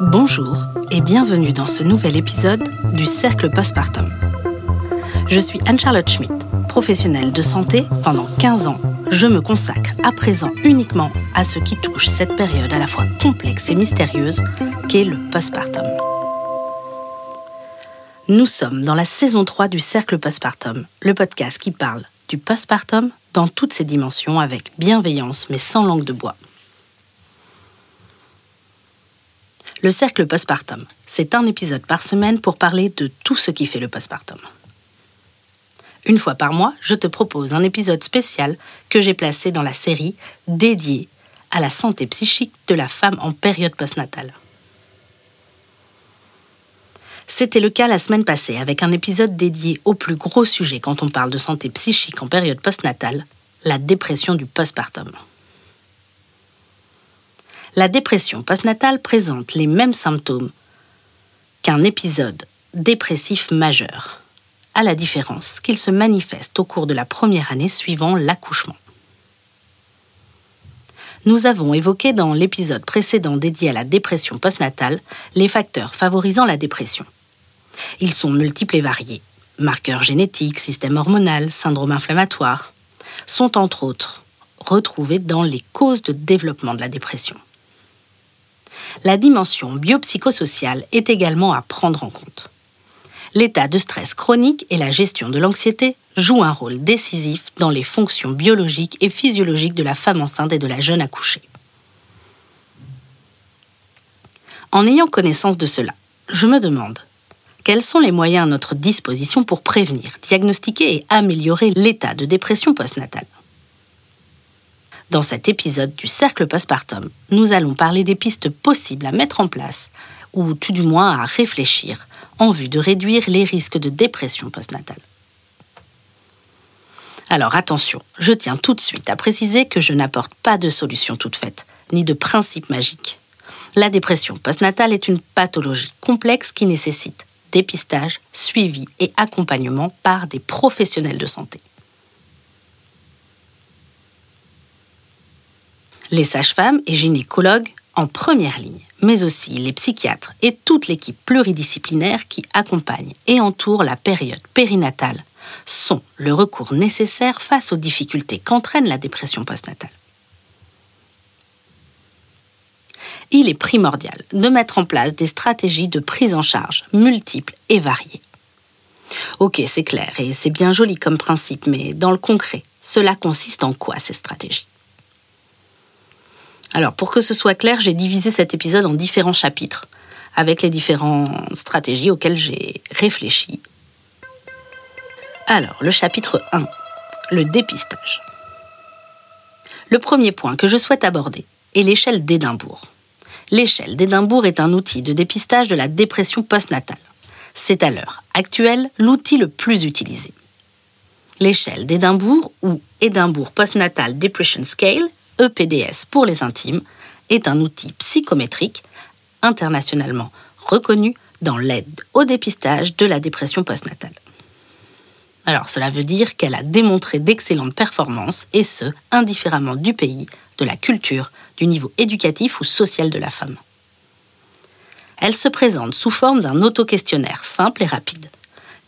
Bonjour et bienvenue dans ce nouvel épisode du Cercle Postpartum. Je suis Anne-Charlotte Schmidt, professionnelle de santé pendant 15 ans. Je me consacre à présent uniquement à ce qui touche cette période à la fois complexe et mystérieuse qu'est le postpartum. Nous sommes dans la saison 3 du Cercle Postpartum, le podcast qui parle du postpartum dans toutes ses dimensions avec bienveillance mais sans langue de bois. Le cercle postpartum, c'est un épisode par semaine pour parler de tout ce qui fait le postpartum. Une fois par mois, je te propose un épisode spécial que j'ai placé dans la série dédiée à la santé psychique de la femme en période postnatale. C'était le cas la semaine passée avec un épisode dédié au plus gros sujet quand on parle de santé psychique en période postnatale, la dépression du postpartum. La dépression postnatale présente les mêmes symptômes qu'un épisode dépressif majeur, à la différence qu'il se manifeste au cours de la première année suivant l'accouchement. Nous avons évoqué dans l'épisode précédent dédié à la dépression postnatale les facteurs favorisant la dépression. Ils sont multiples et variés. Marqueurs génétiques, système hormonal, syndrome inflammatoire sont entre autres retrouvés dans les causes de développement de la dépression la dimension biopsychosociale est également à prendre en compte. L'état de stress chronique et la gestion de l'anxiété jouent un rôle décisif dans les fonctions biologiques et physiologiques de la femme enceinte et de la jeune accouchée. En ayant connaissance de cela, je me demande quels sont les moyens à notre disposition pour prévenir, diagnostiquer et améliorer l'état de dépression postnatale? Dans cet épisode du Cercle Postpartum, nous allons parler des pistes possibles à mettre en place, ou tout du moins à réfléchir, en vue de réduire les risques de dépression postnatale. Alors attention, je tiens tout de suite à préciser que je n'apporte pas de solution toute faite, ni de principe magique. La dépression postnatale est une pathologie complexe qui nécessite dépistage, suivi et accompagnement par des professionnels de santé. Les sages-femmes et gynécologues en première ligne, mais aussi les psychiatres et toute l'équipe pluridisciplinaire qui accompagne et entoure la période périnatale sont le recours nécessaire face aux difficultés qu'entraîne la dépression postnatale. Il est primordial de mettre en place des stratégies de prise en charge multiples et variées. Ok, c'est clair et c'est bien joli comme principe, mais dans le concret, cela consiste en quoi ces stratégies? Alors, pour que ce soit clair, j'ai divisé cet épisode en différents chapitres, avec les différentes stratégies auxquelles j'ai réfléchi. Alors, le chapitre 1, le dépistage. Le premier point que je souhaite aborder est l'échelle d'Édimbourg. L'échelle d'Édimbourg est un outil de dépistage de la dépression postnatale. C'est à l'heure actuelle l'outil le plus utilisé. L'échelle d'Édimbourg, ou Édimbourg Postnatal Depression Scale, EPDS pour les intimes, est un outil psychométrique internationalement reconnu dans l'aide au dépistage de la dépression postnatale. Alors cela veut dire qu'elle a démontré d'excellentes performances, et ce, indifféremment du pays, de la culture, du niveau éducatif ou social de la femme. Elle se présente sous forme d'un auto-questionnaire simple et rapide.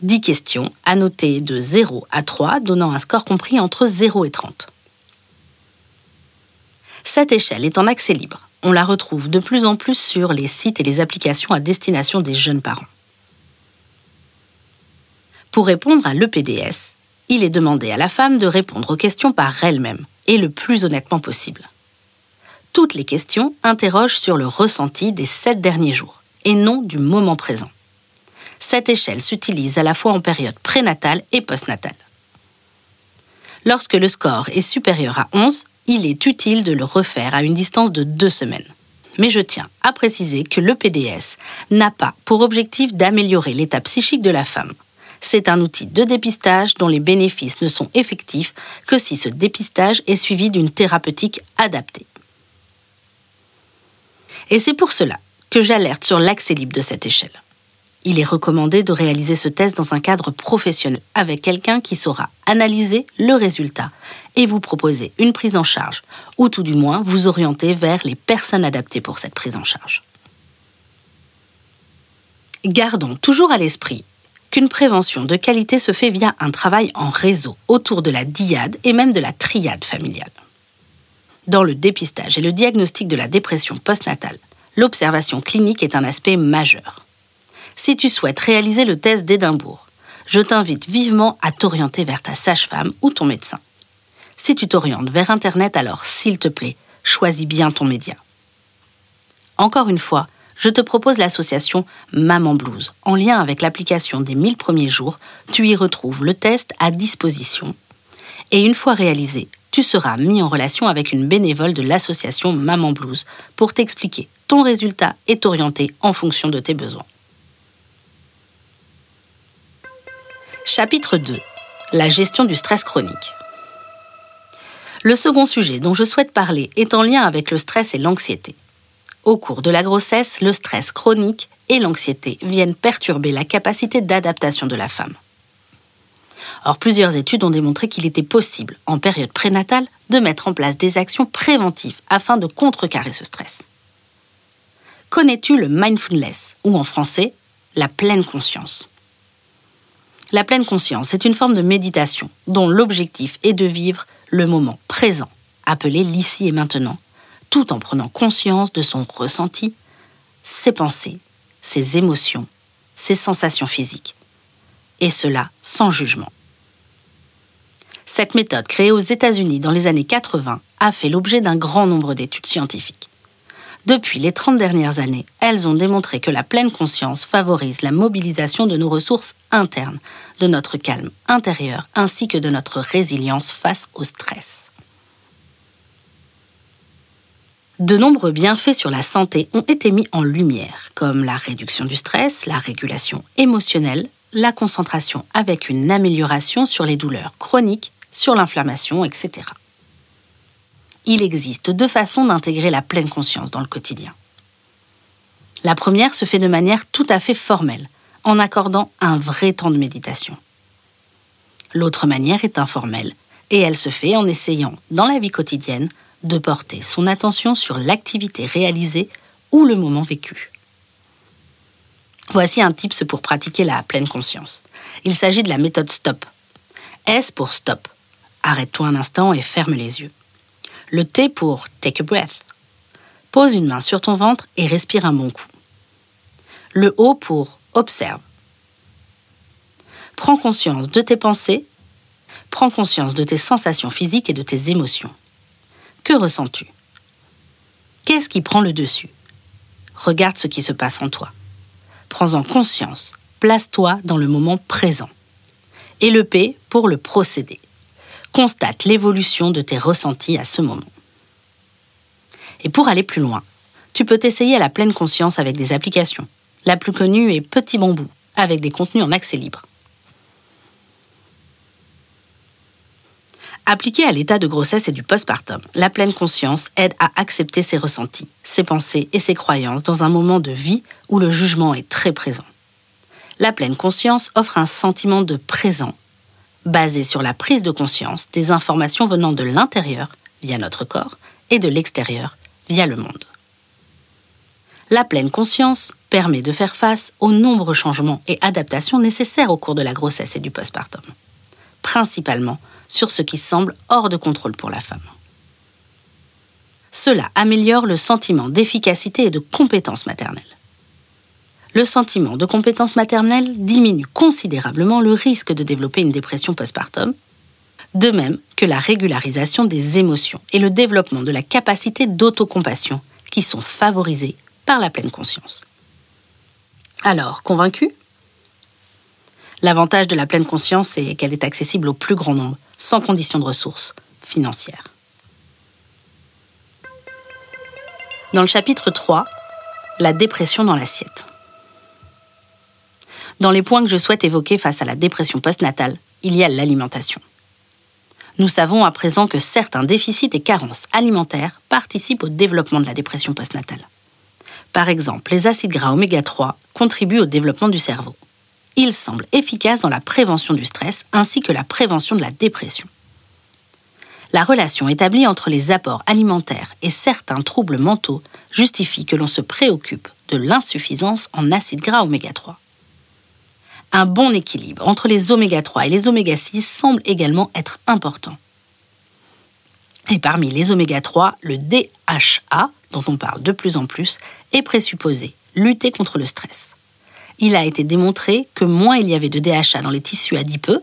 10 questions annotées de 0 à 3, donnant un score compris entre 0 et 30. Cette échelle est en accès libre. On la retrouve de plus en plus sur les sites et les applications à destination des jeunes parents. Pour répondre à l'EPDS, il est demandé à la femme de répondre aux questions par elle-même et le plus honnêtement possible. Toutes les questions interrogent sur le ressenti des sept derniers jours et non du moment présent. Cette échelle s'utilise à la fois en période prénatale et postnatale. Lorsque le score est supérieur à 11, il est utile de le refaire à une distance de deux semaines. Mais je tiens à préciser que le PDS n'a pas pour objectif d'améliorer l'état psychique de la femme. C'est un outil de dépistage dont les bénéfices ne sont effectifs que si ce dépistage est suivi d'une thérapeutique adaptée. Et c'est pour cela que j'alerte sur l'accès libre de cette échelle. Il est recommandé de réaliser ce test dans un cadre professionnel avec quelqu'un qui saura analyser le résultat et vous proposer une prise en charge, ou tout du moins vous orienter vers les personnes adaptées pour cette prise en charge. Gardons toujours à l'esprit qu'une prévention de qualité se fait via un travail en réseau autour de la diade et même de la triade familiale. Dans le dépistage et le diagnostic de la dépression postnatale, l'observation clinique est un aspect majeur. Si tu souhaites réaliser le test d'Édimbourg, je t'invite vivement à t'orienter vers ta sage-femme ou ton médecin. Si tu t'orientes vers Internet, alors s'il te plaît, choisis bien ton média. Encore une fois, je te propose l'association Maman Blues. En lien avec l'application des 1000 premiers jours, tu y retrouves le test à disposition. Et une fois réalisé, tu seras mis en relation avec une bénévole de l'association Maman Blues pour t'expliquer ton résultat et t'orienter en fonction de tes besoins. Chapitre 2. La gestion du stress chronique. Le second sujet dont je souhaite parler est en lien avec le stress et l'anxiété. Au cours de la grossesse, le stress chronique et l'anxiété viennent perturber la capacité d'adaptation de la femme. Or, plusieurs études ont démontré qu'il était possible, en période prénatale, de mettre en place des actions préventives afin de contrecarrer ce stress. Connais-tu le mindfulness, ou en français, la pleine conscience? La pleine conscience est une forme de méditation dont l'objectif est de vivre le moment présent, appelé l'ici et maintenant, tout en prenant conscience de son ressenti, ses pensées, ses émotions, ses sensations physiques. Et cela sans jugement. Cette méthode, créée aux États-Unis dans les années 80, a fait l'objet d'un grand nombre d'études scientifiques. Depuis les 30 dernières années, elles ont démontré que la pleine conscience favorise la mobilisation de nos ressources internes, de notre calme intérieur ainsi que de notre résilience face au stress. De nombreux bienfaits sur la santé ont été mis en lumière, comme la réduction du stress, la régulation émotionnelle, la concentration avec une amélioration sur les douleurs chroniques, sur l'inflammation, etc. Il existe deux façons d'intégrer la pleine conscience dans le quotidien. La première se fait de manière tout à fait formelle, en accordant un vrai temps de méditation. L'autre manière est informelle, et elle se fait en essayant, dans la vie quotidienne, de porter son attention sur l'activité réalisée ou le moment vécu. Voici un tips pour pratiquer la pleine conscience. Il s'agit de la méthode STOP. S pour stop. Arrête-toi un instant et ferme les yeux. Le T pour take a breath. Pose une main sur ton ventre et respire un bon coup. Le O pour observe. Prends conscience de tes pensées, prends conscience de tes sensations physiques et de tes émotions. Que ressens-tu? Qu'est-ce qui prend le dessus? Regarde ce qui se passe en toi. Prends-en conscience. Place-toi dans le moment présent. Et le P pour le procédé. Constate l'évolution de tes ressentis à ce moment. Et pour aller plus loin, tu peux t'essayer à la pleine conscience avec des applications. La plus connue est Petit Bambou, avec des contenus en accès libre. Appliquée à l'état de grossesse et du postpartum, la pleine conscience aide à accepter ses ressentis, ses pensées et ses croyances dans un moment de vie où le jugement est très présent. La pleine conscience offre un sentiment de présent, basé sur la prise de conscience des informations venant de l'intérieur, via notre corps, et de l'extérieur, via le monde. La pleine conscience permet de faire face aux nombreux changements et adaptations nécessaires au cours de la grossesse et du postpartum, principalement sur ce qui semble hors de contrôle pour la femme. Cela améliore le sentiment d'efficacité et de compétence maternelle. Le sentiment de compétence maternelle diminue considérablement le risque de développer une dépression postpartum, de même que la régularisation des émotions et le développement de la capacité d'autocompassion qui sont favorisés par la pleine conscience. Alors, convaincu L'avantage de la pleine conscience est qu'elle est accessible au plus grand nombre, sans condition de ressources financières. Dans le chapitre 3, la dépression dans l'assiette. Dans les points que je souhaite évoquer face à la dépression postnatale, il y a l'alimentation. Nous savons à présent que certains déficits et carences alimentaires participent au développement de la dépression postnatale. Par exemple, les acides gras oméga 3 contribuent au développement du cerveau il semble efficace dans la prévention du stress ainsi que la prévention de la dépression. La relation établie entre les apports alimentaires et certains troubles mentaux justifie que l'on se préoccupe de l'insuffisance en acides gras oméga 3. Un bon équilibre entre les oméga 3 et les oméga 6 semble également être important. Et parmi les oméga 3, le DHA, dont on parle de plus en plus, est présupposé lutter contre le stress. Il a été démontré que moins il y avait de DHA dans les tissus adipeux,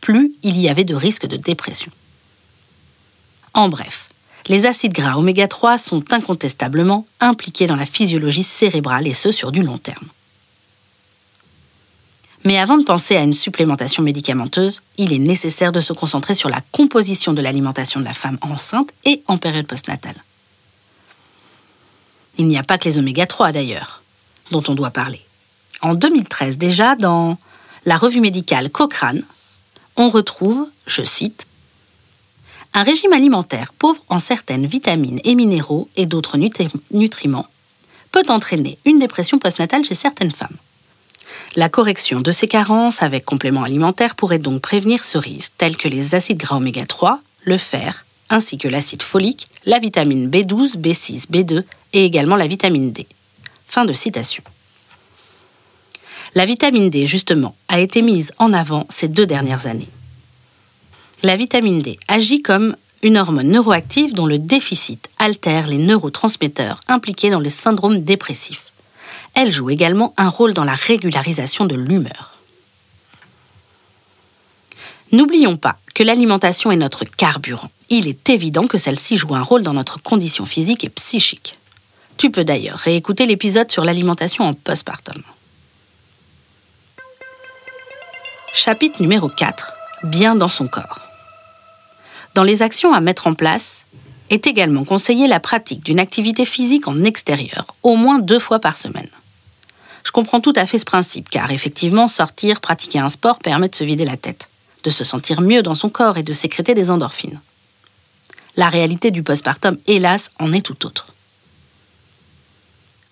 plus il y avait de risque de dépression. En bref, les acides gras oméga 3 sont incontestablement impliqués dans la physiologie cérébrale et ce sur du long terme. Mais avant de penser à une supplémentation médicamenteuse, il est nécessaire de se concentrer sur la composition de l'alimentation de la femme enceinte et en période postnatale. Il n'y a pas que les oméga 3 d'ailleurs, dont on doit parler. En 2013 déjà, dans la revue médicale Cochrane, on retrouve, je cite, un régime alimentaire pauvre en certaines vitamines et minéraux et d'autres nutriments peut entraîner une dépression postnatale chez certaines femmes. La correction de ces carences avec compléments alimentaires pourrait donc prévenir ce risque, tels que les acides gras oméga 3, le fer, ainsi que l'acide folique, la vitamine B12, B6, B2 et également la vitamine D. Fin de citation. La vitamine D, justement, a été mise en avant ces deux dernières années. La vitamine D agit comme une hormone neuroactive dont le déficit altère les neurotransmetteurs impliqués dans le syndrome dépressif. Elle joue également un rôle dans la régularisation de l'humeur. N'oublions pas que l'alimentation est notre carburant. Il est évident que celle-ci joue un rôle dans notre condition physique et psychique. Tu peux d'ailleurs réécouter l'épisode sur l'alimentation en postpartum. Chapitre numéro 4. Bien dans son corps. Dans les actions à mettre en place, est également conseillée la pratique d'une activité physique en extérieur, au moins deux fois par semaine. Je comprends tout à fait ce principe, car effectivement, sortir, pratiquer un sport permet de se vider la tête, de se sentir mieux dans son corps et de sécréter des endorphines. La réalité du postpartum, hélas, en est tout autre.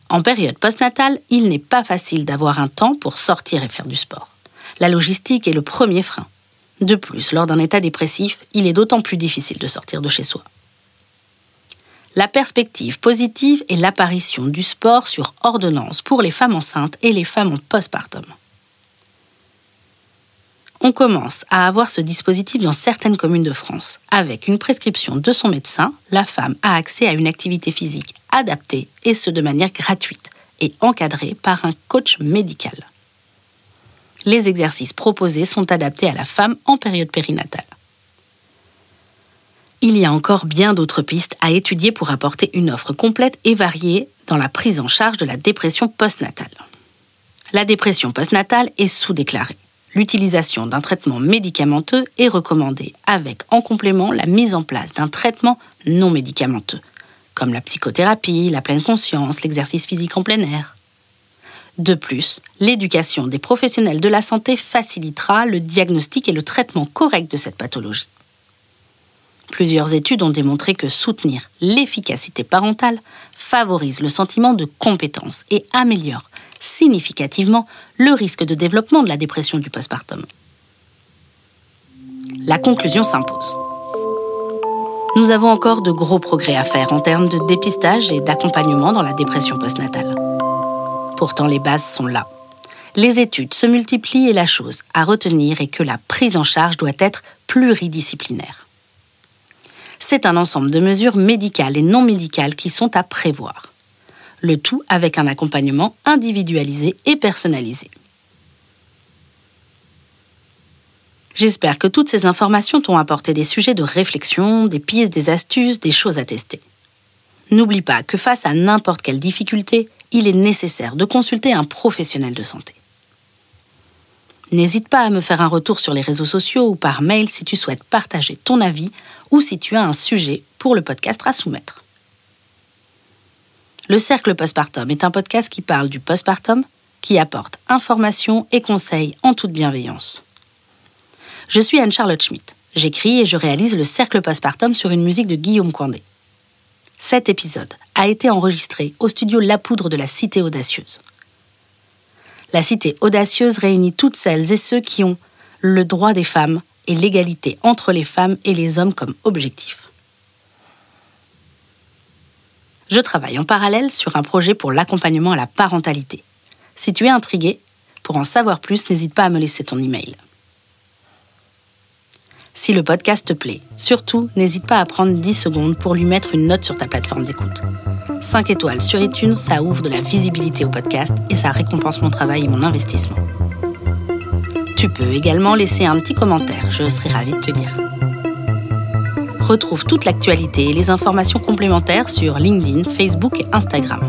En période postnatale, il n'est pas facile d'avoir un temps pour sortir et faire du sport. La logistique est le premier frein. De plus, lors d'un état dépressif, il est d'autant plus difficile de sortir de chez soi. La perspective positive est l'apparition du sport sur ordonnance pour les femmes enceintes et les femmes en postpartum. On commence à avoir ce dispositif dans certaines communes de France. Avec une prescription de son médecin, la femme a accès à une activité physique adaptée et ce de manière gratuite et encadrée par un coach médical. Les exercices proposés sont adaptés à la femme en période périnatale il y a encore bien d'autres pistes à étudier pour apporter une offre complète et variée dans la prise en charge de la dépression postnatale. La dépression postnatale est sous-déclarée. L'utilisation d'un traitement médicamenteux est recommandée avec en complément la mise en place d'un traitement non médicamenteux, comme la psychothérapie, la pleine conscience, l'exercice physique en plein air. De plus, l'éducation des professionnels de la santé facilitera le diagnostic et le traitement correct de cette pathologie. Plusieurs études ont démontré que soutenir l'efficacité parentale favorise le sentiment de compétence et améliore significativement le risque de développement de la dépression du postpartum. La conclusion s'impose. Nous avons encore de gros progrès à faire en termes de dépistage et d'accompagnement dans la dépression postnatale. Pourtant, les bases sont là. Les études se multiplient et la chose à retenir est que la prise en charge doit être pluridisciplinaire c'est un ensemble de mesures médicales et non médicales qui sont à prévoir. Le tout avec un accompagnement individualisé et personnalisé. J'espère que toutes ces informations t'ont apporté des sujets de réflexion, des pistes, des astuces, des choses à tester. N'oublie pas que face à n'importe quelle difficulté, il est nécessaire de consulter un professionnel de santé. N'hésite pas à me faire un retour sur les réseaux sociaux ou par mail si tu souhaites partager ton avis ou si tu as un sujet pour le podcast à soumettre. Le Cercle Postpartum est un podcast qui parle du postpartum, qui apporte informations et conseils en toute bienveillance. Je suis Anne-Charlotte Schmitt. J'écris et je réalise le Cercle Postpartum sur une musique de Guillaume Coindé. Cet épisode a été enregistré au studio La Poudre de la Cité Audacieuse. La Cité Audacieuse réunit toutes celles et ceux qui ont le droit des femmes et l'égalité entre les femmes et les hommes comme objectif. Je travaille en parallèle sur un projet pour l'accompagnement à la parentalité. Si tu es intrigué, pour en savoir plus, n'hésite pas à me laisser ton email. Si le podcast te plaît, surtout n'hésite pas à prendre 10 secondes pour lui mettre une note sur ta plateforme d'écoute. 5 étoiles sur iTunes, ça ouvre de la visibilité au podcast et ça récompense mon travail et mon investissement. Tu peux également laisser un petit commentaire, je serai ravie de te lire. Retrouve toute l'actualité et les informations complémentaires sur LinkedIn, Facebook et Instagram.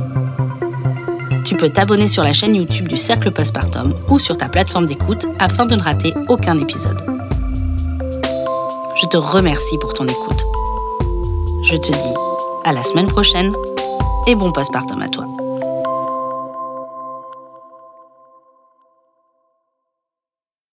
Tu peux t'abonner sur la chaîne YouTube du Cercle Postpartum ou sur ta plateforme d'écoute afin de ne rater aucun épisode. Te remercie pour ton écoute. Je te dis à la semaine prochaine et bon postpartum à toi.